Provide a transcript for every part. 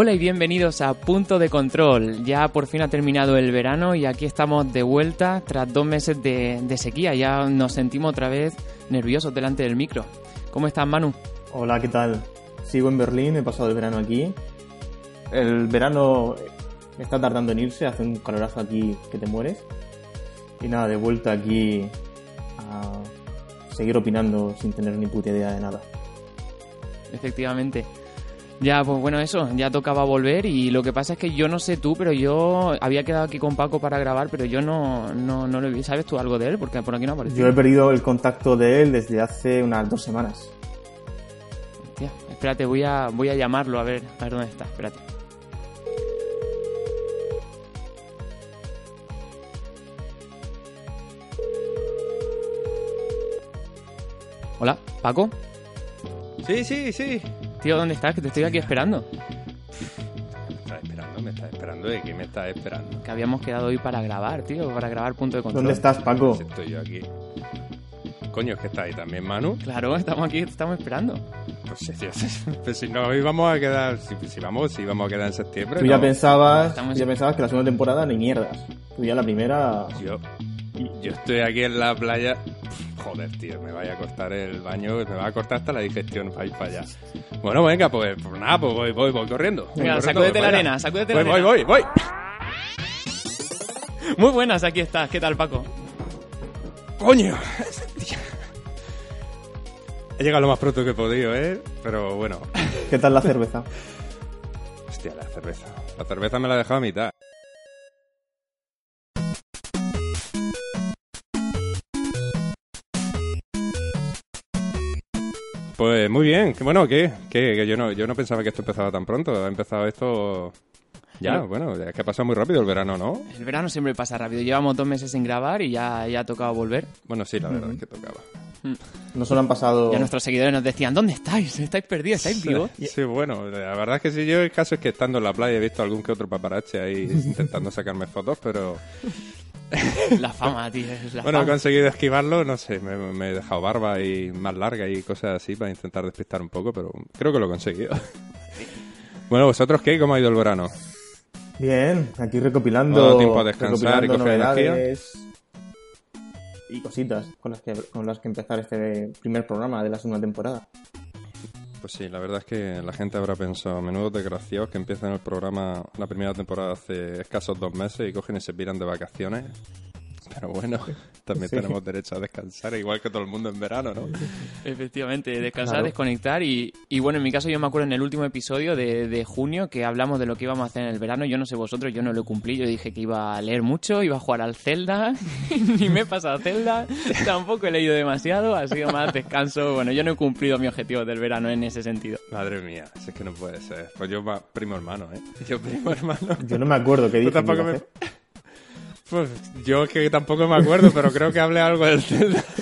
Hola y bienvenidos a Punto de Control. Ya por fin ha terminado el verano y aquí estamos de vuelta tras dos meses de, de sequía. Ya nos sentimos otra vez nerviosos delante del micro. ¿Cómo estás, Manu? Hola, ¿qué tal? Sigo en Berlín, he pasado el verano aquí. El verano está tardando en irse, hace un calorazo aquí que te mueres. Y nada, de vuelta aquí a seguir opinando sin tener ni puta idea de nada. Efectivamente. Ya, pues bueno, eso, ya tocaba volver y lo que pasa es que yo no sé tú, pero yo había quedado aquí con Paco para grabar, pero yo no, no, no lo vi. ¿Sabes tú algo de él? Porque por aquí no aparece. Yo he perdido el contacto de él desde hace unas dos semanas. Hostia, espérate, voy a, voy a llamarlo a ver, a ver dónde está, espérate. Hola, Paco. Sí, sí, sí. Tío, ¿dónde estás? Que te estoy aquí esperando. Me estás esperando, me estás esperando. ¿De qué me estás esperando? Que habíamos quedado hoy para grabar, tío, para grabar punto de control. ¿Dónde estás, Paco? Estoy yo aquí. Coño, es que está ahí también, Manu. Claro, estamos aquí, te estamos esperando. Pues si, si- pues si no íbamos a quedar, si, si vamos, si íbamos a quedar en septiembre. Tú ya no. pensabas, ya pensabas que la segunda temporada ni mierdas. Tú ya la primera... Yo, yo estoy aquí en la playa. Joder, tío, me vaya a costar el baño, me va a cortar hasta la digestión para ir para allá. Bueno, venga, pues, pues nada, pues voy, voy, voy corriendo. Voy Venga, corriendo, sacúdete voy la arena, sacúdete la Voy, arena. voy, voy, voy. Muy buenas, aquí estás. ¿Qué tal, Paco? ¡Coño! He llegado lo más pronto que he podido, ¿eh? Pero bueno. ¿Qué tal la cerveza? Hostia, la cerveza. La cerveza me la he dejado a mitad. Pues muy bien. Bueno, ¿qué? ¿Qué? Que yo no, yo no pensaba que esto empezaba tan pronto. Ha empezado esto... Ya, Sí. bueno, es que ha pasado muy rápido el verano, ¿no? El verano siempre pasa rápido. Llevamos dos meses sin grabar y ya, ya ha tocado volver. Bueno, sí, la verdad es que tocaba. No solo han pasado... Ya nuestros seguidores nos decían, ¿dónde estáis? ¿Estáis perdidos? ¿Estáis vivos? Sí, bueno, la verdad es que sí, yo el caso es que estando en la playa he visto algún que otro paparazzi ahí intentando sacarme fotos, pero La fama, tío. Es la bueno, he conseguido esquivarlo, no sé, me, me he dejado barba y más larga y cosas así para intentar despistar un poco, pero creo que lo he conseguido. Bueno, ¿vosotros qué? ¿Cómo ha ido el verano? Bien, aquí recopilando... ¿Ha dado tiempo a descansar y coger energía? Y cositas con las, que, con las que empezar este primer programa de la segunda temporada. Pues sí, la verdad es que la gente habrá pensado, menudos desgraciados que empiezan el programa, la primera temporada hace escasos dos meses y cogen y se piran de vacaciones. Pero bueno, también Sí. tenemos derecho a descansar, igual que todo el mundo en verano, ¿no? Efectivamente, descansar, Claro. desconectar y, y bueno, en mi caso yo me acuerdo en el último episodio de, de junio que hablamos de lo que íbamos a hacer en el verano. Yo no sé vosotros, yo no lo cumplí. Yo dije que iba a leer mucho, iba a jugar al Zelda, ni me he pasado Zelda, tampoco he leído demasiado, ha sido más descanso. Bueno, yo no he cumplido mi objetivo del verano en ese sentido. Madre mía, si es que no puede ser. Pues yo primo hermano, ¿eh? Yo primo hermano. Yo no me acuerdo dije. que tampoco a me... Pues yo es que tampoco me acuerdo, pero creo que hablé algo del Zelda.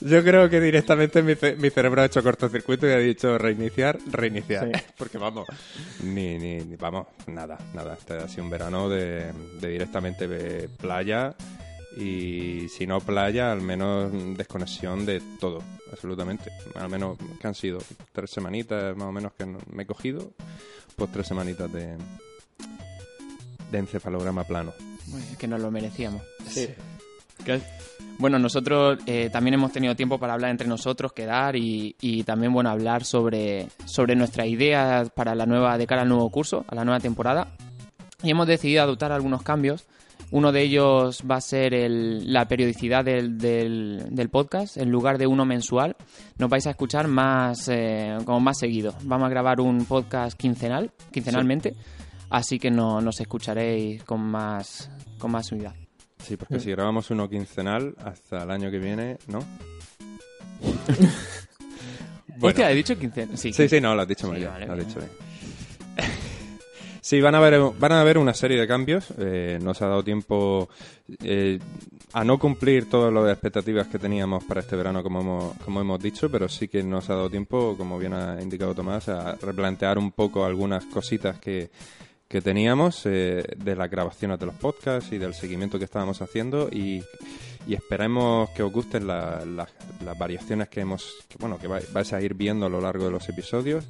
Yo creo que directamente mi, ce- mi cerebro ha hecho cortocircuito y ha dicho reiniciar, reiniciar. Sí. Porque vamos, ni, ni, ni- vamos, nada, nada. Este ha sido un verano de, de directamente de playa y si no playa, al menos desconexión de todo, absolutamente. Al menos que han sido tres semanitas más o menos que me he cogido, pues tres semanitas de, de encefalograma plano. Bueno, es que nos lo merecíamos. Sí. Bueno, nosotros eh, también hemos tenido tiempo para hablar entre nosotros, quedar y, y también bueno hablar sobre, sobre nuestras ideas para la nueva, de cara al nuevo curso, a la nueva temporada. Y hemos decidido adoptar algunos cambios. Uno de ellos va a ser el- la periodicidad del, del- del podcast. En lugar de uno mensual, nos vais a escuchar más, eh, como más seguido. Vamos a grabar un podcast quincenal, quincenalmente. Así que no, nos escucharéis con más, con más unidad. Sí, porque si grabamos uno quincenal hasta el año que viene, ¿no? Hostia, he dicho quincenal. Sí, Sí, sí, no, lo has dicho Sí, vale, lo has bien. dicho bien. Sí, van a haber, van a haber una serie de cambios. Eh, nos ha dado tiempo eh, a no cumplir todas las expectativas que teníamos para este verano, como hemos, como hemos dicho, pero sí que nos ha dado tiempo, como bien ha indicado Tomás, a replantear un poco algunas cositas que, que teníamos eh, de las grabaciones de los podcasts y del seguimiento que estábamos haciendo y, y esperemos que os gusten la- la- las variaciones que hemos que, bueno que vai- vais a ir viendo a lo largo de los episodios.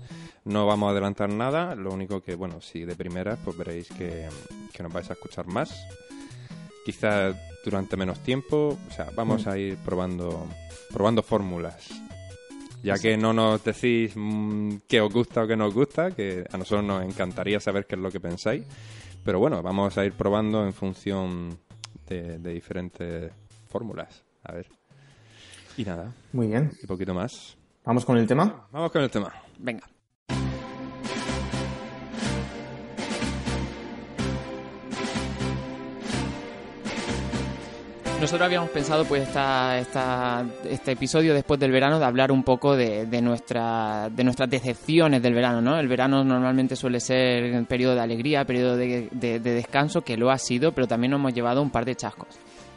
No vamos a adelantar nada lo único que bueno si de primeras pues veréis que, que nos vais a escuchar más. Quizás durante menos tiempo o sea vamos a ir probando probando fórmulas ya que no nos decís mm, qué os gusta o qué no os gusta, que a nosotros nos encantaría saber qué es lo que pensáis. Pero bueno, vamos a ir probando en función de, de diferentes fórmulas. A ver. Y nada, Muy bien. y poquito más. Vamos con el tema. Vamos con el tema. Venga. Nosotros habíamos pensado, pues, esta, esta- este episodio después del verano de hablar un poco de, de, nuestra, de nuestras decepciones del verano, ¿no? El verano normalmente suele ser un periodo de alegría, periodo de, de- de descanso, que lo ha sido, pero también nos hemos llevado un par de chascos.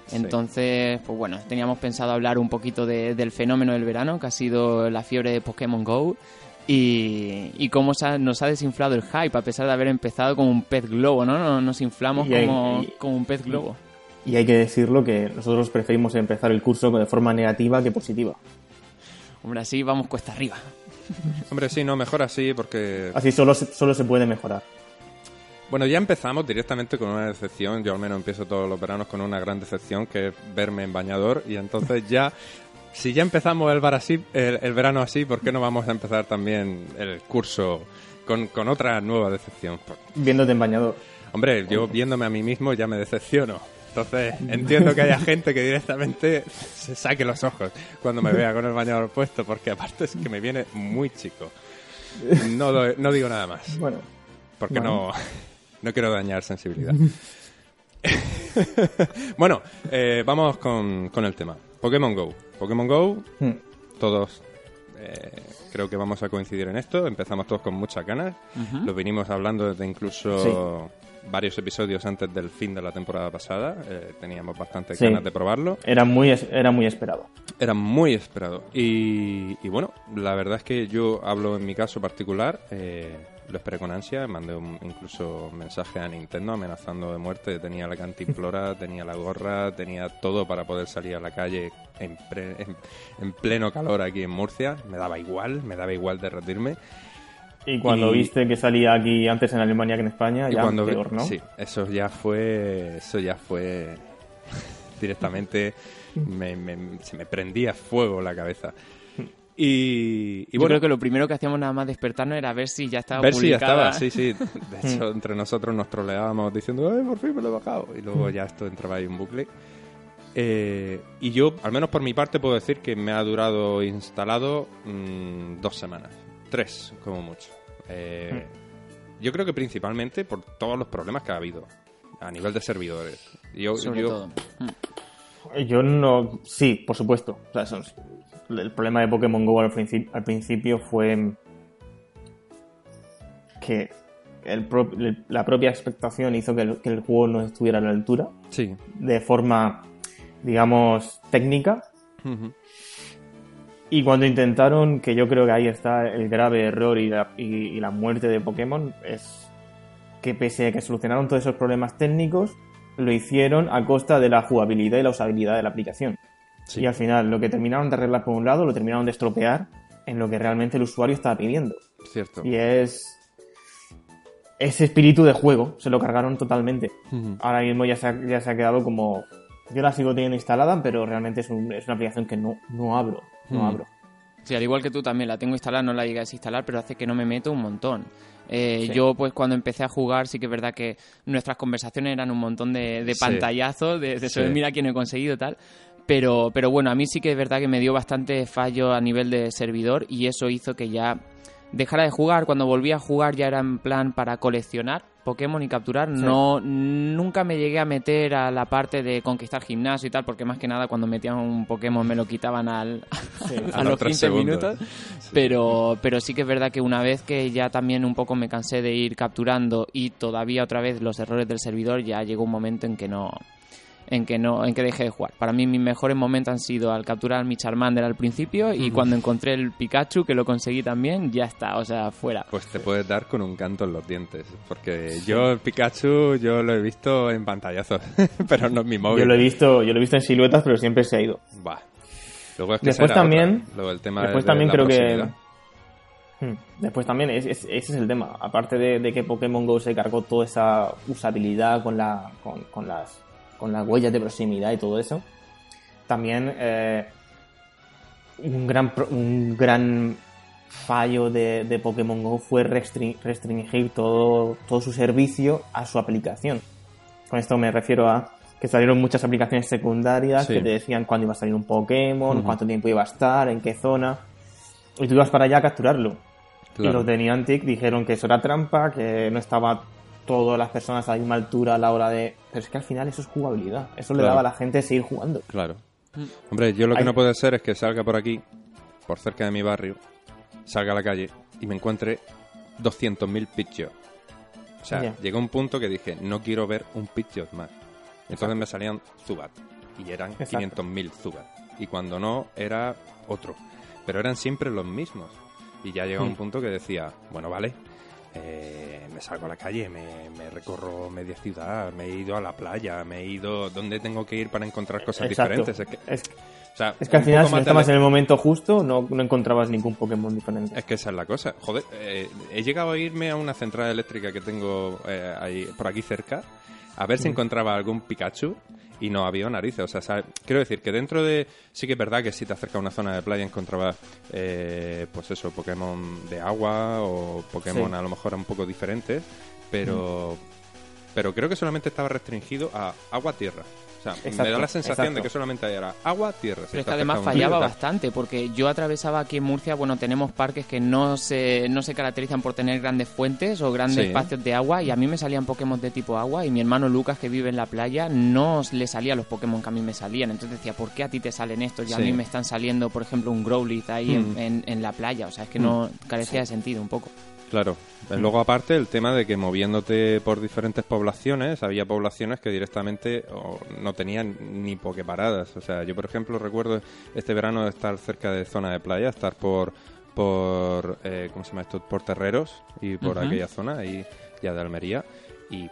Sí. Entonces, pues bueno, teníamos pensado hablar un poquito de- del fenómeno del verano, que ha sido la fiebre de Pokémon Go, y, y cómo se ha- nos ha desinflado el hype, a pesar de haber empezado como un pez globo, ¿no? Nos, nos inflamos como, como un pez globo. Y hay que decirlo que nosotros preferimos empezar el curso de forma negativa que positiva. Hombre, así vamos cuesta arriba. Hombre, sí, no, mejor así porque... Así solo se, solo se puede mejorar. Bueno, ya empezamos directamente con una decepción. Yo al menos empiezo todos los veranos con una gran decepción, que es verme en bañador. Y entonces ya, si ya empezamos el, bar así, el, el verano así, ¿por qué no vamos a empezar también el curso con, con otra nueva decepción? Viéndote en bañador. Hombre, yo viéndome a mí mismo ya me decepciono. Entonces entiendo que haya gente que directamente se saque los ojos cuando me vea con el bañador puesto, porque aparte es que me viene muy chico. No, lo- no digo nada más, Bueno, porque Bueno. no, no quiero dañar sensibilidad. bueno, eh, vamos con, con el tema. Pokémon Go. Pokémon Go, hmm, todos eh, creo que vamos a coincidir en esto. Empezamos todos con muchas ganas. Lo vinimos hablando desde incluso varios episodios antes del fin de la temporada pasada. Eh, teníamos bastantes Sí. ganas de probarlo. era muy, era muy esperado. Era muy esperado. Y, y bueno, la verdad es que yo hablo en mi caso particular. eh, lo esperé con ansia. Mandé un, incluso mensaje a Nintendo amenazando de muerte. Tenía la cantimplora, tenía la gorra, tenía todo para poder salir a la calle en, pre- en- en pleno calor aquí en Murcia. Me daba igual, me daba igual derretirme. Y cuando Y- viste que salía aquí antes en Alemania que en España, ya cuando peor, ¿no? Sí, eso ya fue. Eso ya fue. directamente. me- me- se me prendía fuego la cabeza. Y, y Yo bueno, creo que lo primero que hacíamos nada más despertarnos era ver si ya estaba ver si ya publicada. estaba, sí, sí. De hecho, entre nosotros nos troleábamos diciendo, ¡ay, por fin me lo he bajado! Y luego ya esto entraba ahí un bucle. Eh, y yo, al menos por mi parte, puedo decir que me ha durado instalado mm, dos semanas. Tres, como mucho. Eh, Yo creo que principalmente por todos los problemas que ha habido a nivel de servidores. Yo, Sobre yo- todo. Mm. Yo no. Sí, por supuesto. O sea, eso es- el problema de Pokémon Go al, al principio fue que el pro- la propia expectación hizo que el, que el juego no estuviera a la altura Sí. de forma, digamos, técnica. Y cuando intentaron, que yo creo que ahí está el grave error y la, y- y la muerte de Pokémon, es que pese a que solucionaron todos esos problemas técnicos, lo hicieron a costa de la jugabilidad y la usabilidad de la aplicación. Sí. Y al final, lo que terminaron de arreglar por un lado, lo terminaron de estropear en lo que realmente el usuario estaba pidiendo. Cierto. Y es ese espíritu de juego, se lo cargaron totalmente. Ahora mismo ya se ha, ya se ha quedado como Yo la sigo teniendo instalada, pero realmente es, un- es una aplicación que no, no abro. No Mm. abro. Sí, al igual que tú también la tengo instalada, no la llegué a desinstalar, pero hace que no me meto un montón. Eh, Sí. Yo, pues, cuando empecé a jugar, sí que es verdad que nuestras conversaciones eran un montón de, de Sí. pantallazos, de, de eso de Sí. mira quién he conseguido tal. Pero, pero bueno, a mí sí que es verdad que me dio bastante fallo a nivel de servidor y eso hizo que ya dejara de jugar. Cuando volví a jugar ya era en plan para coleccionar Pokémon y capturar. No, nunca me llegué a meter a la parte de conquistar gimnasio y tal, porque más que nada cuando metían un Pokémon me lo quitaban al, Sí. a A los los tres 15 segundos. minutos. Pero, pero sí que es verdad que una vez que ya también un poco me cansé de ir capturando y todavía otra vez los errores del servidor, ya llegó un momento en que no en que no en que dejé de jugar. Para mí mis mejores momentos han sido al capturar mi Charmander al principio y cuando encontré el Pikachu que lo conseguí también, ya está, o sea, fuera. Pues te puedes dar con un canto en los dientes. Porque yo, el Pikachu, yo lo he visto en pantallazos. pero no en mi móvil. Yo lo he visto, yo lo he visto en siluetas, pero siempre se ha ido. Buah. Luego es que Después también- otra. Luego el tema Después de también la creo que. proximidad. Hmm. Después también, es- es- ese es el tema. Aparte de, de que Pokémon Go se cargó toda esa usabilidad con, la, con, con las, con las huellas de proximidad y todo eso, también eh, un, gran, un gran fallo de, de Pokémon Go fue restri- restringir todo, todo su servicio a su aplicación. Con esto me refiero a que salieron muchas aplicaciones secundarias Sí. que te decían cuándo iba a salir un Pokémon, cuánto tiempo iba a estar, en qué zona. Y tú ibas para allá a capturarlo. Y los de Niantic dijeron que eso era trampa, que no estaba todas las personas a la misma altura a la hora de... Pero es que al final eso es jugabilidad. Eso le daba a la gente seguir jugando. Claro. Hombre, yo lo que no puede ser es que salga por aquí, por cerca de mi barrio, salga a la calle y me encuentre 200.000 Pidgeot. O sea, Ya. llegó un punto que dije, no quiero ver un Pidgeot más. Entonces me salían Zubat. Y eran Exacto. 500.000 Zubat. Y cuando no, era otro. Pero eran siempre los mismos. Y ya llegó un Mm. punto que decía, bueno, vale, eh, me salgo a la calle, me, me recorro media ciudad, me he ido a la playa, me he ido... ¿Dónde tengo que ir para encontrar cosas Exacto. diferentes? Es que, Es, o sea, es que al final, si de estabas le- en el momento justo, no, no encontrabas ningún Pokémon diferente. Es que esa es la cosa. Joder, eh, he llegado a irme a una central eléctrica que tengo eh, ahí, por aquí cerca, a ver si encontraba algún Pikachu y no había narices. O sea, ¿sabes? quiero decir que dentro de... Sí que es verdad que si te acercas a una zona de playa encontrabas, eh, pues eso, Pokémon de agua o Pokémon Sí. a lo mejor un poco diferentes, pero... Pero creo que solamente estaba restringido a agua-tierra. O sea, me da la sensación exacto. de que solamente era agua-tierra. Si Pero es que además fallaba bastante, porque yo atravesaba aquí en Murcia, bueno, tenemos parques que no se, no se caracterizan por tener grandes fuentes o grandes Sí. espacios de agua, y a mí me salían Pokémon de tipo agua, y mi hermano Lucas, que vive en la playa, no le salían los Pokémon que a mí me salían. Entonces decía, ¿por qué a ti te salen estos? Y a Sí. mí me están saliendo, por ejemplo, un Growlithe ahí en- Hmm. en, en la playa. O sea, es que no carecía de sentido un poco. Claro. Eh, Luego, aparte, el tema de que moviéndote por diferentes poblaciones, había poblaciones que directamente no tenían ni pokeparadas. O sea, yo, por ejemplo, recuerdo este verano estar cerca de zona de playa, estar por, por eh, ¿cómo se llama esto? Por Terreros y por aquella zona, ahí ya de Almería. Y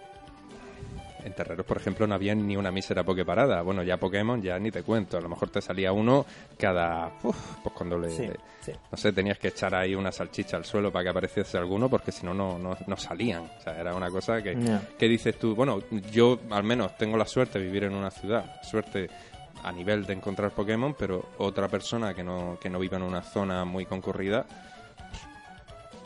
en Terreros, por ejemplo, no había ni una mísera pokeparada. Bueno, ya Pokémon, ya ni te cuento. A lo mejor te salía uno cada... uf, pues cuando le... Sí, sí. No sé, tenías que echar ahí una salchicha al suelo para que apareciese alguno, porque si no, no, no no salían. O sea, era una cosa que, que dices tú, bueno, yo al menos tengo la suerte de vivir en una ciudad, suerte a nivel de encontrar Pokémon, pero otra persona que no, que no vive en una zona muy concurrida,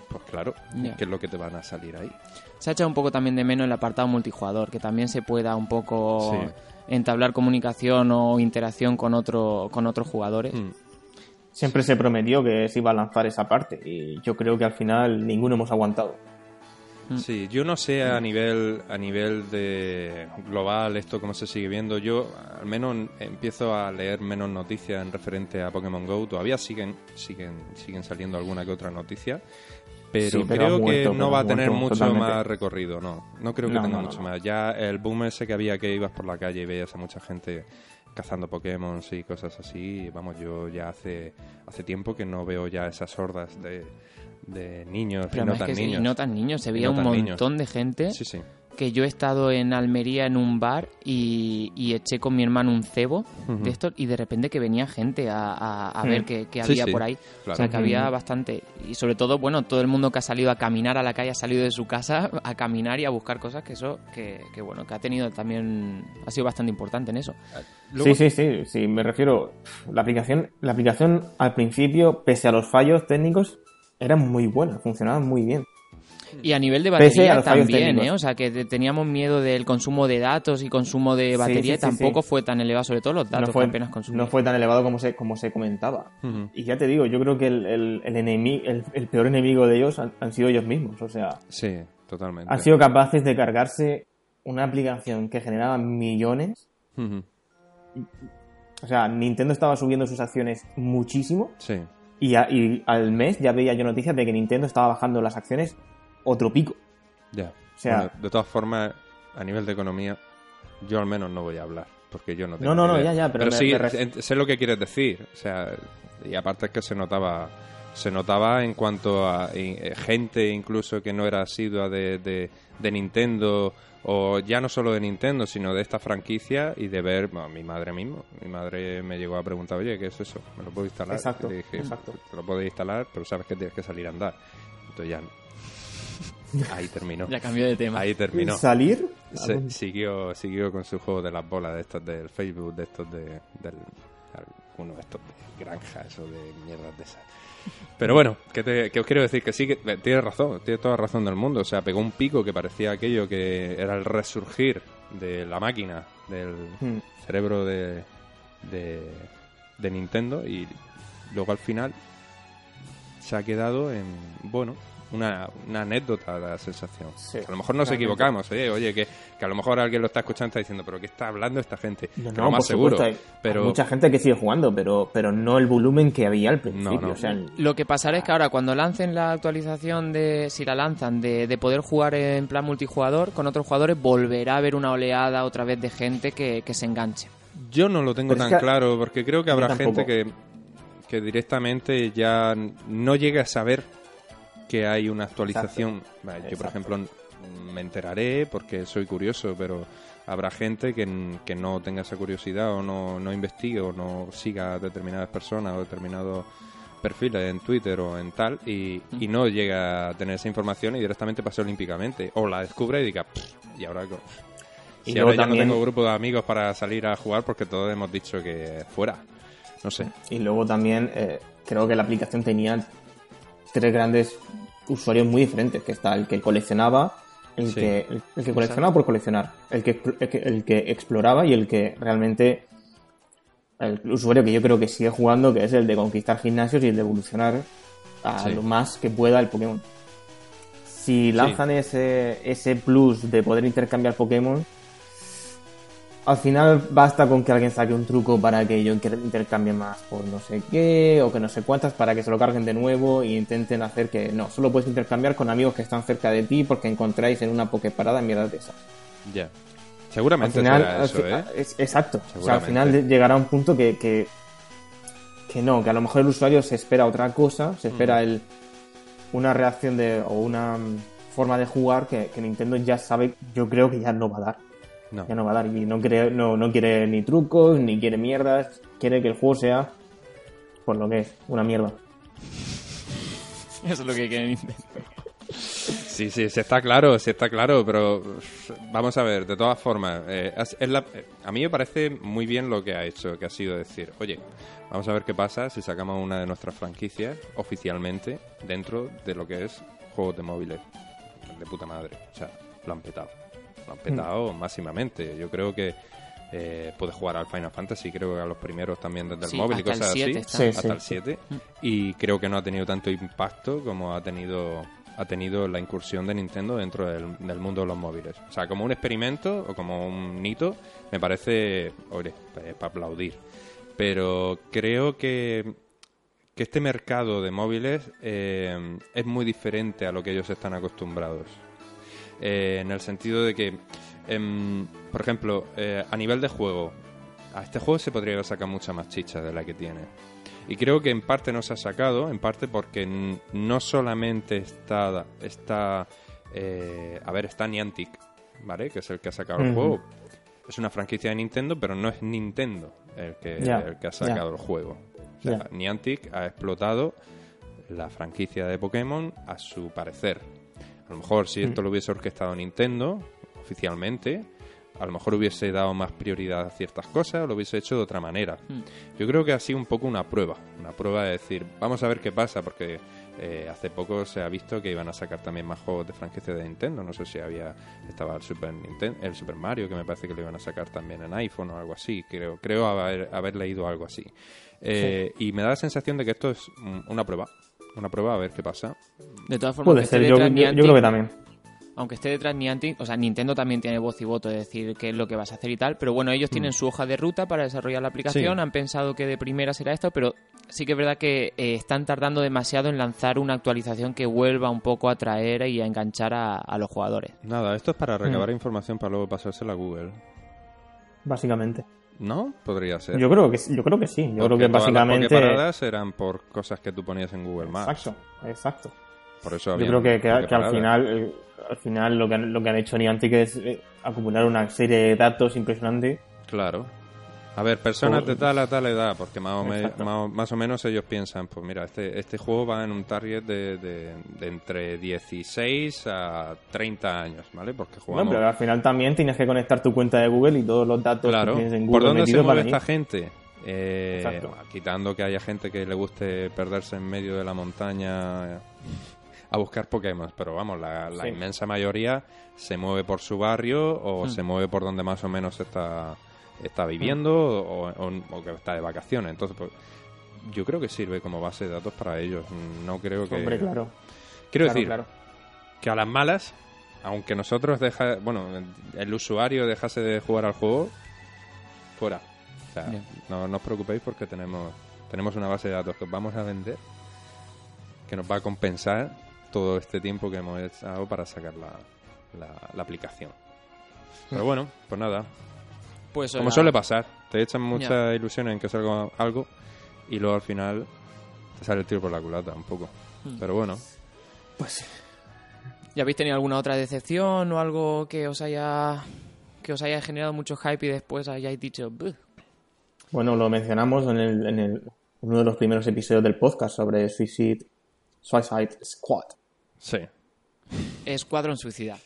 pues claro, Ya. ¿qué es lo que te van a salir ahí? Se ha echado un poco también de menos el apartado multijugador, que también se pueda un poco Sí. entablar comunicación o interacción con, otro, con otros jugadores. Hmm. Siempre se prometió que se iba a lanzar esa parte y yo creo que al final ninguno hemos aguantado. Mm. Sí, yo no sé a nivel a nivel de global esto cómo se sigue viendo. Yo al menos empiezo a leer menos noticias en referente a Pokémon Go. Todavía siguen siguen siguen saliendo alguna que otra noticia, pero, Sí, creo muerto, que no va a tener mucho totalmente. más recorrido. No, no creo que No, tenga no, mucho no. más. Ya el boom ese que había que ibas por la calle y veías a mucha gente cazando Pokémon y cosas así. Vamos, yo ya hace hace tiempo que no veo ya esas hordas de, de niños Pero y no tan que niños. no tan niños, se veía no un niños. montón de gente Sí, sí. Que yo he estado en Almería en un bar y, y eché con mi hermano un cebo de estos y de repente que venía gente a, a- a ver qué, qué Sí, había sí, por ahí. claro. O sea, que había bastante. Y sobre todo, bueno, todo el mundo que ha salido a caminar a la calle ha salido de su casa a caminar y a buscar cosas que eso, que, que bueno, que ha tenido también, ha sido bastante importante en eso. Luego- Sí, sí, sí, sí, me refiero. La aplicación, la aplicación al principio, pese a los fallos técnicos, era muy buena, funcionaba muy bien. Y a nivel de batería también. ¿eh? O sea, que te- teníamos miedo del consumo de datos y consumo de batería sí, tampoco sí. fue tan elevado, sobre todo los datos no fue, que apenas consumíamos. no fue tan elevado como se, como se comentaba. Y ya te digo, yo creo que el, el, el, enemi- el, el peor enemigo de ellos han, han sido ellos mismos. O sea, Sí, totalmente. han sido capaces de cargarse una aplicación que generaba millones. O sea, Nintendo estaba subiendo sus acciones muchísimo. Sí. Y, a- y al mes ya veía yo noticias de que Nintendo estaba bajando las acciones otro pico. Ya. O sea- Bueno, de todas formas, a nivel de economía, yo al menos no voy a hablar, porque yo no tengo No, no, no, ya, ya, pero me- sí, me sé lo que quieres decir, o sea, y aparte es que se notaba, se notaba en cuanto a eh, gente incluso que no era asidua de, de, de Nintendo, o ya no solo de Nintendo, sino de esta franquicia, y de ver, bueno, mi madre mismo, mi madre me llegó a preguntar, oye, ¿qué es eso? ¿Me lo puedo instalar? Exacto, Y dije, exacto. te lo puedes instalar, pero sabes que tienes que salir a andar. Entonces ya... Ahí terminó. Ya cambió de tema. Ahí terminó. ¿Salir? Se- siguió, siguió con su juego de las bolas de estos del Facebook, de estos de, del uno de estos de granja, eso de mierdas de esas. Pero bueno, que, te, que os quiero decir que sí, que eh, tienes razón, tienes toda razón del mundo. O sea, pegó un pico que parecía aquello que era el resurgir de la máquina, del Hmm. cerebro de, de, de Nintendo y luego al final se ha quedado en, bueno, una, una anécdota la sensación. Sí, a lo mejor nos realmente. equivocamos, oye, oye que, que a lo mejor alguien lo está escuchando y está diciendo, pero ¿qué está hablando esta gente? No, no, más por seguro. supuesto, hay- pero hay mucha gente que sigue jugando, pero, pero no el volumen que había al principio. no. O sea, Lo que pasará es que ahora cuando lancen la actualización de, si la lanzan, de, de poder jugar en plan multijugador con otros jugadores, volverá a haber una oleada otra vez de gente que, que se enganche. yo no lo tengo Pero es tan que- claro porque creo que habrá gente que, que directamente ya no llegue a saber que hay una actualización. Vale, Yo, por ejemplo, me enteraré porque soy curioso, pero habrá gente que, que no tenga esa curiosidad o no, no investigue o no siga a determinadas personas o determinados perfiles en Twitter o en tal y, y no llega a tener esa información y directamente pase olímpicamente. O la descubre y diga, "Pff, ¿y ahora qué?". Y Si ahora ya también- no tengo grupo de amigos para salir a jugar porque todos hemos dicho que fuera. No sé. Y luego también eh, creo que la aplicación tenía tres grandes usuarios muy diferentes, que está el que coleccionaba, el, Sí. que, el, el que coleccionaba por coleccionar, el que, el que, el que exploraba y el que realmente el usuario que yo creo que sigue jugando, que es el de conquistar gimnasios y el de evolucionar a Sí. lo más que pueda el Pokémon. Si lanzan ese, ese plus de poder intercambiar Pokémon, al final basta con que alguien saque un truco para que yo inter- intercambie más por no sé qué o que no sé cuántas para que se lo carguen de nuevo e intenten hacer que no, solo puedes intercambiar con amigos que están cerca de ti porque encontráis en una Poképarada mierda de esas. Ya. Seguramente final, será al eso, fi- ¿eh? es- exacto. O sea, al final llegará un punto que, que, que no, que a lo mejor el usuario se espera otra cosa, se espera el, una reacción de, o una mm, forma de jugar que, que Nintendo ya sabe, yo creo que ya no va a dar. No. Ya no va a dar. Y no quiere, no, no quiere ni trucos, ni quiere mierdas. Quiere que el juego sea, por lo que es, una mierda. Eso es lo que quieren intentar. Sí, sí, sí está claro, sí está claro, pero vamos a ver, de todas formas, eh, es- es la- a mí me parece muy bien lo que ha hecho, que ha sido decir, oye, vamos a ver qué pasa si sacamos una de nuestras franquicias oficialmente dentro de lo que es juegos de móviles. De puta madre, o sea, lo han petado. Lo han petado máximamente. Yo creo que eh, puedes jugar al Final Fantasy, creo que a los primeros también desde el móvil y hasta el cosas 7 así. Sí, hasta sí. el 7 y creo que no ha tenido tanto impacto como ha tenido ha tenido la incursión de Nintendo dentro del, del mundo de los móviles. O sea, como un experimento o como un hito, me parece, oye, para aplaudir. Pero creo que, que este mercado de móviles eh, es muy diferente a lo que ellos están acostumbrados. Eh, en el sentido de que, em, por ejemplo, eh, a nivel de juego, a este juego se podría sacar mucha más chicha de la que tiene. Y creo que en parte no se ha sacado, en parte porque no solamente está, está eh, a ver, está Niantic, ¿vale? Que es el que ha sacado el juego. Es una franquicia de Nintendo, pero no es Nintendo el que, el que ha sacado el juego. O sea. Niantic ha explotado la franquicia de Pokémon a su parecer. A lo mejor si esto lo hubiese orquestado Nintendo oficialmente, a lo mejor hubiese dado más prioridad a ciertas cosas o lo hubiese hecho de otra manera. Yo creo que ha sido un poco una prueba, una prueba de decir, vamos a ver qué pasa, porque eh, hace poco se ha visto que iban a sacar también más juegos de franquicia de Nintendo. No sé si había estaba el Super Nintendo, el Super Mario, que me parece que lo iban a sacar también en iPhone o algo así. Creo, creo haber, haber leído algo así. Eh, Y me da la sensación de que esto es mm, una prueba, una prueba a ver qué pasa. De todas formas, Puede aunque esté ser, yo, detrás yo- yo Niantic- creo que también. aunque esté detrás Niantic, o sea, Nintendo también tiene voz y voto de decir qué es lo que vas a hacer y tal, pero bueno, ellos tienen su hoja de ruta para desarrollar la aplicación, Sí. han pensado que de primera será esto, pero sí que es verdad que eh, están tardando demasiado en lanzar una actualización que vuelva un poco a atraer y a enganchar a, a los jugadores. Nada, esto es para recabar información para luego pasársela a Google. Básicamente. ¿No? Podría ser. Yo creo que sí, yo creo que sí. Yo creo que todas las básicamente. Poképaradas eran por cosas que tú ponías en Google Maps. Exacto, exacto. Por eso Yo creo que, que- que al final, el- al final lo que han, lo que han hecho Niantic es eh, acumular una serie de datos impresionante. Claro. A ver, personas de Por- tal a tal edad, porque más o, me- más, o- más o menos ellos piensan, pues mira, este, este juego va en un target de, de- de entre 16 a 30 años, ¿vale? Porque Bueno, jugamos... pero al final también tienes que conectar tu cuenta de Google y todos los datos claro, que tienes en ¿por Google dónde se mueve esta gente? Eh, Exacto. quitando que haya gente que le guste perderse en medio de la montaña a buscar Pokémon, pero vamos, la, la Sí. inmensa mayoría se mueve por su barrio o Mm. se mueve por donde más o menos está, está viviendo Mm. o, o- o que está de vacaciones. Entonces, pues, yo creo que sirve como base de datos para ellos. No creo que... Hombre, claro. Quiero claro, decir claro. que a las malas, aunque nosotros deja, bueno, el usuario dejase de jugar al juego, fuera. O sea, no, no os preocupéis porque tenemos, tenemos una base de datos que os vamos a vender que nos va a compensar todo este tiempo que hemos estado para sacar la, la- la aplicación. Pero bueno, pues nada, Pues como suele pasar, te echan mucha ilusión en que salga algo y luego al final te sale el tiro por la culata un poco. Mm. Pero bueno, Pues ¿Ya habéis tenido alguna otra decepción o algo que os haya que os haya generado mucho hype y después hayáis dicho "Buh"? Bueno, lo mencionamos en, el, en, el, uno de los primeros episodios del podcast sobre Suicide, Suicide Squad. sí. Escuadrón Suicida.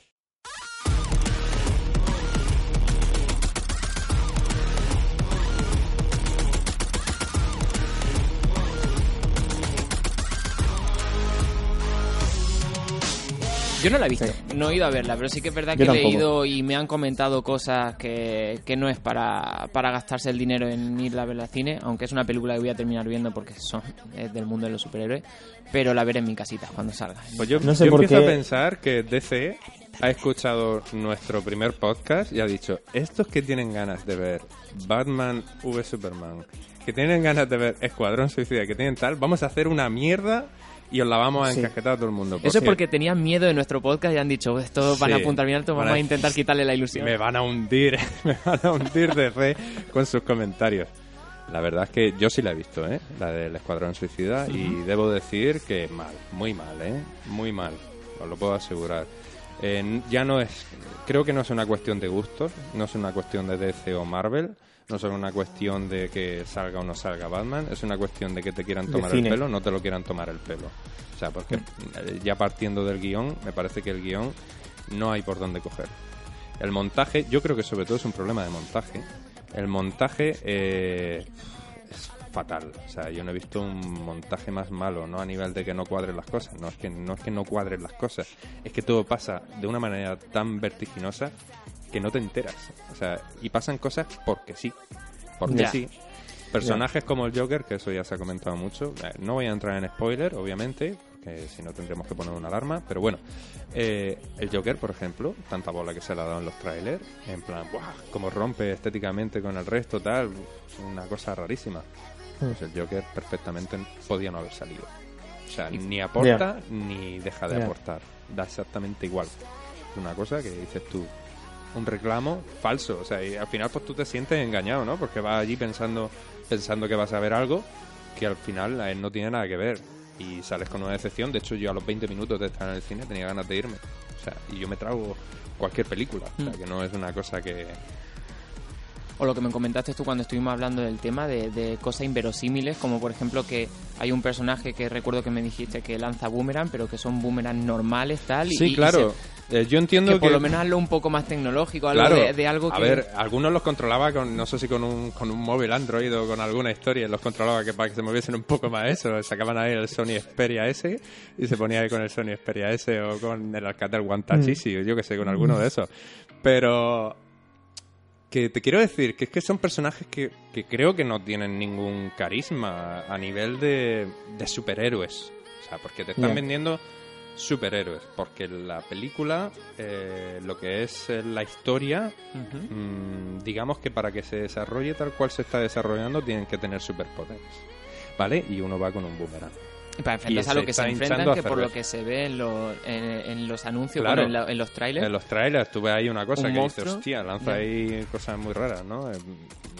Yo no la he visto, no he ido a verla, pero sí que es verdad que Yo he tampoco. leído y me han comentado cosas que, que no es para, para gastarse el dinero en ir a verla al cine, aunque es una película que voy a terminar viendo porque son, es del mundo de los superhéroes, pero la veré en mi casita cuando salga. Pues yo, No sé yo por empiezo qué- a pensar que DC ha escuchado nuestro primer podcast y ha dicho, estos que tienen ganas de ver Batman v Superman, que tienen ganas de ver Escuadrón Suicida, que tienen tal, vamos a hacer una mierda y os la vamos a encasquetar a todo el mundo. Eso es porque tenían miedo de nuestro podcast y han dicho, esto van a apuntar bien alto, vamos a- a intentar quitarle la ilusión. me van a hundir, me van a hundir de fe con sus comentarios. La verdad es que yo sí la he visto, ¿eh? La del Escuadrón Suicida y debo decir que mal, muy mal, ¿eh? Muy mal, os lo puedo asegurar. Eh, ya no es, creo que no es una cuestión de gustos, no es una cuestión de DC o Marvel, no es una cuestión de que salga o no salga Batman, es una cuestión de que te quieran tomar el pelo, no te lo quieran tomar el pelo. O sea, porque eh, ya partiendo del guion, me parece que el guion no hay por dónde coger. El montaje, yo creo que sobre todo es un problema de montaje. El montaje eh, es fatal. O sea, yo no he visto un montaje más malo, no a nivel de que no cuadren las cosas. No es que no, es que no cuadren las cosas. Es que todo pasa de una manera tan vertiginosa que no te enteras. O sea, y pasan cosas porque sí. Porque sí. Personajes como el Joker, que eso ya se ha comentado mucho. Eh, No voy a entrar en spoiler, obviamente, porque si no tendremos que poner una alarma. Pero bueno, eh, el Joker, por ejemplo, tanta bola que se le ha dado en los trailers, en plan, ¡buah! Como rompe estéticamente con el resto, tal, una cosa rarísima. Pues el Joker perfectamente podía no haber salido. O sea, ni aporta ni deja de aportar. Da exactamente igual. Una cosa que dices tú, un reclamo falso. O sea, y al final pues tú te sientes engañado, ¿no? Porque vas allí pensando, pensando que vas a ver algo que al final no tiene nada que ver. y sales con una decepción. De hecho, yo a los 20 minutos de estar en el cine tenía ganas de irme. O sea, y yo me trago cualquier película. O sea, Mm. que no es una cosa que... O lo que me comentaste tú cuando estuvimos hablando del tema de, de cosas inverosímiles, como por ejemplo que hay un personaje que recuerdo que me dijiste que lanza boomerang, pero que son boomerang normales, tal. Sí, y- y claro. Eh, yo se- entiendo que que... por lo menos hazlo un poco más tecnológico, algo Claro, de, de algo a que. ver, algunos los controlaba con, no sé si con un, con un móvil Android o con alguna historia, los controlaba que para que se moviesen un poco más eso, sacaban ahí el Sony Xperia S y se ponía ahí con el Sony Xperia S o con el Alcatel One Touch Easy, yo que sé, con alguno de esos. Pero que te quiero decir que es que son personajes que, que creo que no tienen ningún carisma a nivel de, de superhéroes. O sea, porque te están vendiendo superhéroes. Porque la película, eh, lo que es eh, la historia, mm, digamos que para que se desarrolle tal cual se está desarrollando, tienen que tener superpoderes. ¿Vale? Y uno va con un boomerang. Y para enfrentarse a lo que se enfrentan, que por lo que se ve en, lo- en, en los anuncios, Claro. bueno, en, la- en los trailers. En los trailers tuve ahí una cosa Un que monstruo. dice, hostia, lanza ahí cosas muy raras, ¿no? Eh,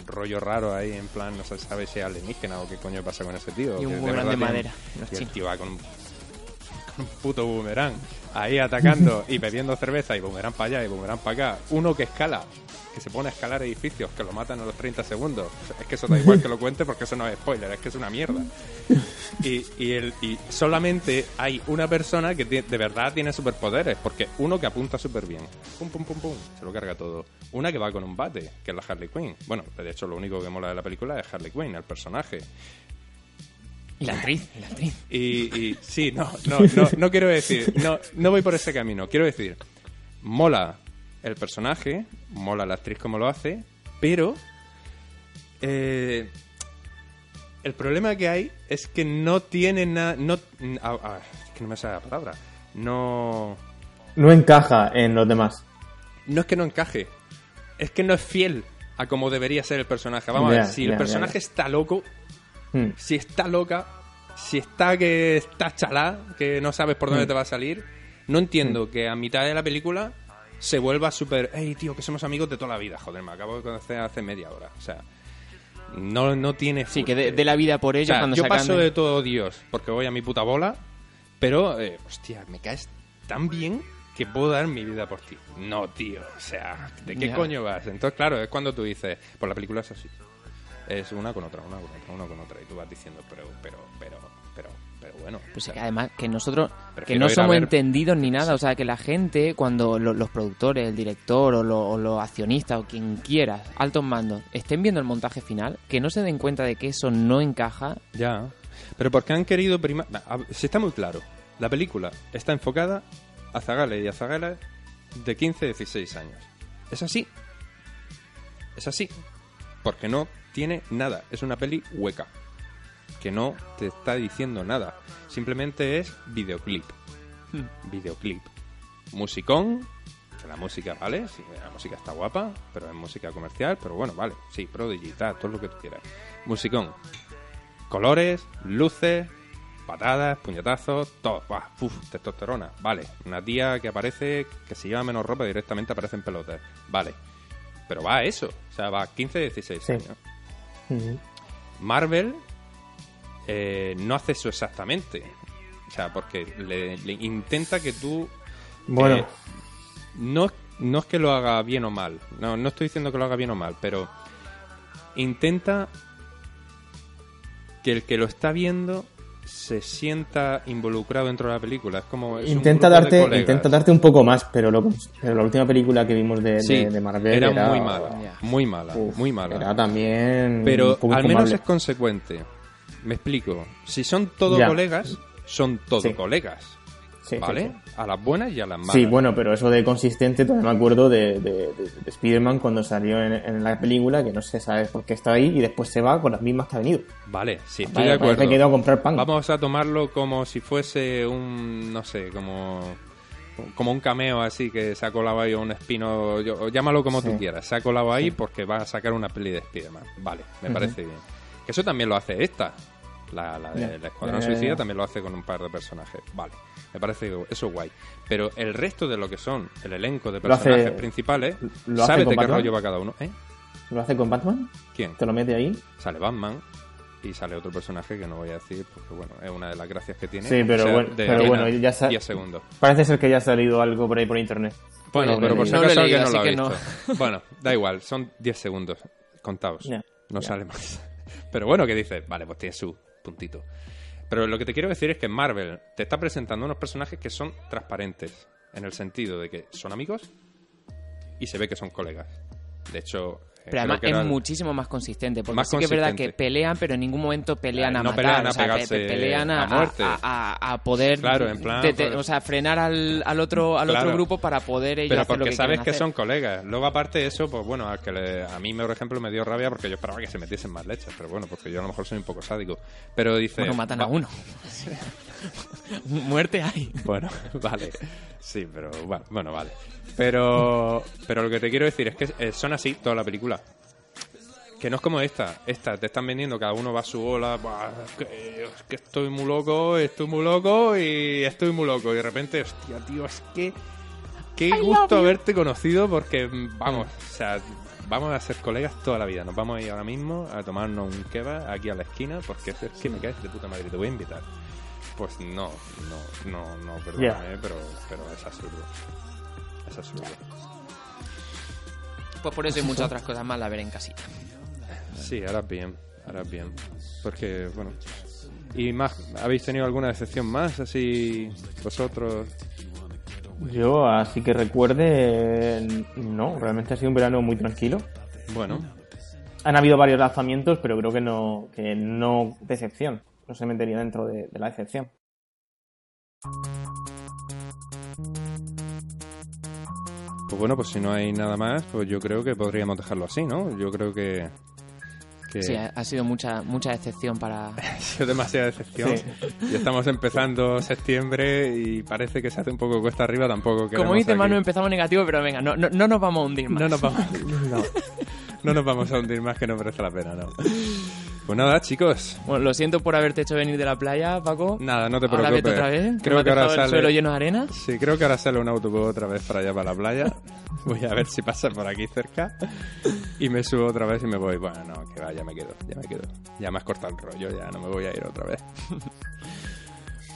rollo raro ahí, en plan, no se sabe si es alienígena o qué coño pasa con ese tío. Y un boomerang de madera, Y el tío va con con un puto boomerang ahí atacando y bebiendo cerveza y boomerang para allá y boomerang para acá. Uno que escala, que se pone a escalar edificios, que lo matan a los 30 segundos. Es que eso da igual que lo cuente porque eso no es spoiler, es que es una mierda. Y, y, el, y solamente hay una persona que de verdad tiene superpoderes, porque uno que apunta súper bien, pum, pum, pum, pum, se lo carga todo. Una que va con un bate, que es la Harley Quinn. Bueno, de hecho lo único que mola de la película es Harley Quinn, el personaje. Y la actriz, y la actriz. Y, y sí, no, no, no, no quiero decir, no, no voy por ese camino. Quiero decir, mola el personaje, mola la actriz como lo hace, pero eh, el problema que hay es que no tiene nada, no, ah, ah, es que no me sale la palabra, no, No encaja en los demás. no es que no encaje, es que no es fiel a como debería ser el personaje. Vamos a ver, si el personaje está loco, Hmm. si está loca, si está que está chalá, que no sabes por dónde Mm. te va a salir, no entiendo que a mitad de la película se vuelva súper, hey tío, que somos amigos de toda la vida, joder, me acabo de conocer hace media hora. O sea, no, no tiene... Sí, full. que de, de la vida por O ellos sea, cuando yo sacan paso de- todo Dios porque voy a mi puta bola, pero, eh, hostia, me caes tan bien que puedo dar mi vida por ti. No, tío, o sea, ¿de qué coño vas? Entonces, claro, es cuando tú dices, pues la película es así. Es una con otra, una con otra, una con otra. Y tú vas diciendo, pero, pero, pero, pero, pero bueno. Pues que además que nosotros que no somos ver- entendidos ni nada, o sea, que la gente cuando lo- los productores, el director o, lo- o los accionistas o quien quiera, altos mandos, estén viendo el montaje final, que no se den cuenta de que eso no encaja, Ya. Pero porque han querido primar... Si está muy claro. La película está enfocada a zagales y a zagales de 15 16 años. Es así. Es así. Porque no tiene nada. Es una peli hueca. Que no te está diciendo nada. Simplemente es videoclip. Videoclip. Musicón. La música, ¿vale? Sí, la música está guapa, pero es música comercial. Pero bueno, vale. Sí, Prodigy, tal, todo lo que tú quieras. Musicón colores, luces, patadas, puñetazos, todo. Buah, uf, testosterona. Vale. Una tía que aparece, que se lleva menos ropa, directamente aparece en pelotas. Vale. Pero va a eso. O sea, va a 15, 16 Sí. años. Marvel eh, no hace eso exactamente. O sea, porque le, le intenta que tú Bueno, eh, no, no es que lo haga bien o mal. No, no estoy diciendo que lo haga bien o mal, pero intenta que el que lo está viendo se sienta involucrado dentro de la película. Es como. es intenta darte, intenta darte un poco más, pero, lo, pero la última película que vimos de, de- Sí, de Marvel era, era, muy mala. Muy mala. Uf, muy mala. Era también. Pero al menos es consecuente. Me explico. Si son todos Ya. colegas, son todos Sí. colegas. Sí, ¿Vale? sí. A las buenas y a las malas. Sí, bueno, pero eso de consistente, todavía me acuerdo de, de, de- de Spider-Man cuando salió en, en la película, que no se sabe por qué está ahí y después se va con las mismas que ha venido. Vale, sí, estoy Vale, de acuerdo. que a comprar pan. Vamos a tomarlo como si fuese un, no sé, como como un cameo así que se ha colado ahí o un espino, yo- llámalo como Sí. tú quieras, se ha colado ahí porque va a sacar una peli de Spider-Man. Vale, me parece bien. Que eso también lo hace esta, la, la de Ya. la Escuadrón Suicida también lo hace con un par de personajes. Vale, me parece eso guay. Pero el resto de lo que son el elenco de hace- personajes principales, lo ¿sabes de qué rollo va cada uno? ¿Eh? ¿Lo hace con Batman? ¿Quién? ¿Te lo mete ahí? Sale Batman, y sale otro personaje que no voy a decir porque bueno es una de las gracias que tiene Sí, pero O sea, bueno- de pero bueno, ya sa- 10 segundos Parece ser que ya ha salido algo por ahí por internet. bueno pero por si acaso alguien no lo ha no. visto bueno da igual son 10 segundos contados no sale más pero bueno que dices vale pues tiene su puntito. Pero lo que te quiero decir es que Marvel te está presentando unos personajes que son transparentes en el sentido de que son amigos y se ve que son colegas. De hecho Pero además es muchísimo más consistente. Porque Más sí que es verdad que pelean, pero en ningún momento pelean Ah, a no matar. pelean a o sea, pe- pegarse pe- pelean a, a muerte. a- a- a poder. Claro, en plan, de- de- o sea, frenar al, al otro al Claro. otro grupo para poder ellos Pero hacer lo porque que sabes que hacer. son colegas. Luego, aparte de eso, pues bueno, a, que le- a mí, por ejemplo, me dio rabia porque yo esperaba que se metiesen más leches. Pero bueno, porque yo a lo mejor soy un poco sádico. Pero dice. Bueno, matan a uno. Muerte hay. Bueno, vale. Sí, pero bueno, bueno, vale. Pero, pero lo que te quiero decir es que eh, son así toda la película. Que no es como esta. Esta te están vendiendo, cada uno va a su ola. "Buah, es que, es que estoy muy loco, estoy muy loco y estoy muy loco. Y de repente, hostia, tío, es que. Qué gusto haberte conocido porque, vamos, o sea, vamos a ser colegas toda la vida. Nos vamos a ir ahora mismo a tomarnos un kebab aquí a la esquina porque es que me caes de puta madre. Te voy a invitar. Pues no, no, no, no, perdóname, pero, pero es absurdo. Es absurdo. Pues por eso hay muchas otras cosas más a ver en casita. Sí, ahora bien, ahora bien. Porque, bueno. ¿Y más? ¿Habéis tenido alguna decepción más? Así, vosotros. Yo, así que recuerde, no, realmente ha sido un verano muy tranquilo. Bueno, Han habido varios lanzamientos, pero creo que no, que no decepción. No se metería dentro de, de la decepción. pues bueno, pues si no hay nada más, pues yo creo que podríamos dejarlo así, ¿no? Yo creo que. que Sí, ha, sido mucha mucha decepción para. ha sido demasiada decepción. Sí. Y estamos empezando septiembre y parece que se hace un poco cuesta arriba, tampoco Como dice Manu, empezamos negativo, pero venga, no, no, no nos vamos a hundir más. No nos vamos, no nos vamos a hundir más que no merece la pena, ¿no? Pues nada, chicos. Bueno, lo siento por haberte hecho venir de la playa, Paco. Nada, no te Ahora preocupes. vete otra vez. Creo me que ahora dejado el sale. suelo lleno de arena. Sí, creo que ahora sale un autobús otra vez para allá, para la playa. Voy a ver si pasa por aquí cerca. Y me subo otra vez y me voy. Bueno, no, que va, ya me quedo, ya me quedo. Ya me has cortado el rollo, ya no me voy a ir otra vez.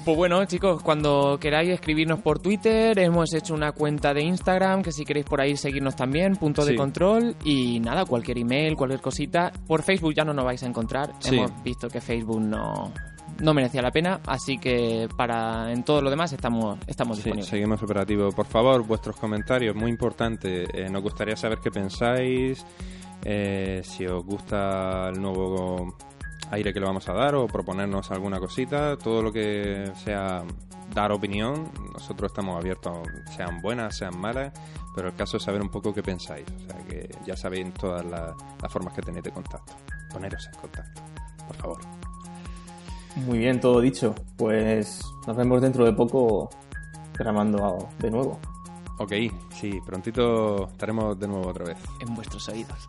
Pues bueno, chicos, cuando queráis escribirnos por Twitter, hemos hecho una cuenta de Instagram, que si queréis por ahí seguirnos también, punto de control. Y nada, cualquier email, cualquier cosita. Por Facebook ya no nos vais a encontrar. Sí. Hemos visto que Facebook no, no merecía la pena, así que para en todo lo demás estamos, estamos Sí, disponibles. seguimos operativo. Por favor, vuestros comentarios, muy importante. Eh, nos gustaría saber qué pensáis, eh, si os gusta el nuevo aire que le vamos a dar o proponernos alguna cosita. Todo lo que sea dar opinión, nosotros estamos abiertos, sean buenas, sean malas, pero el caso es saber un poco qué pensáis. O sea, que ya sabéis todas las, las formas que tenéis de contacto. Poneros en contacto, por favor. Muy bien, todo dicho. Pues nos vemos dentro de poco grabando de nuevo. Ok, sí, prontito estaremos de nuevo otra vez. En vuestros oídos.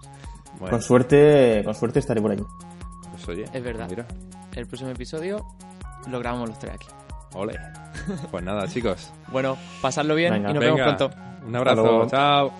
Bueno. Con suerte, con suerte estaré por allí. Pues oye, Es verdad. Mira, El próximo episodio lo grabamos los tres aquí. ole. Pues nada, chicos. Bueno, pasadlo bien Venga. y nos vemos pronto. Un abrazo. Chao.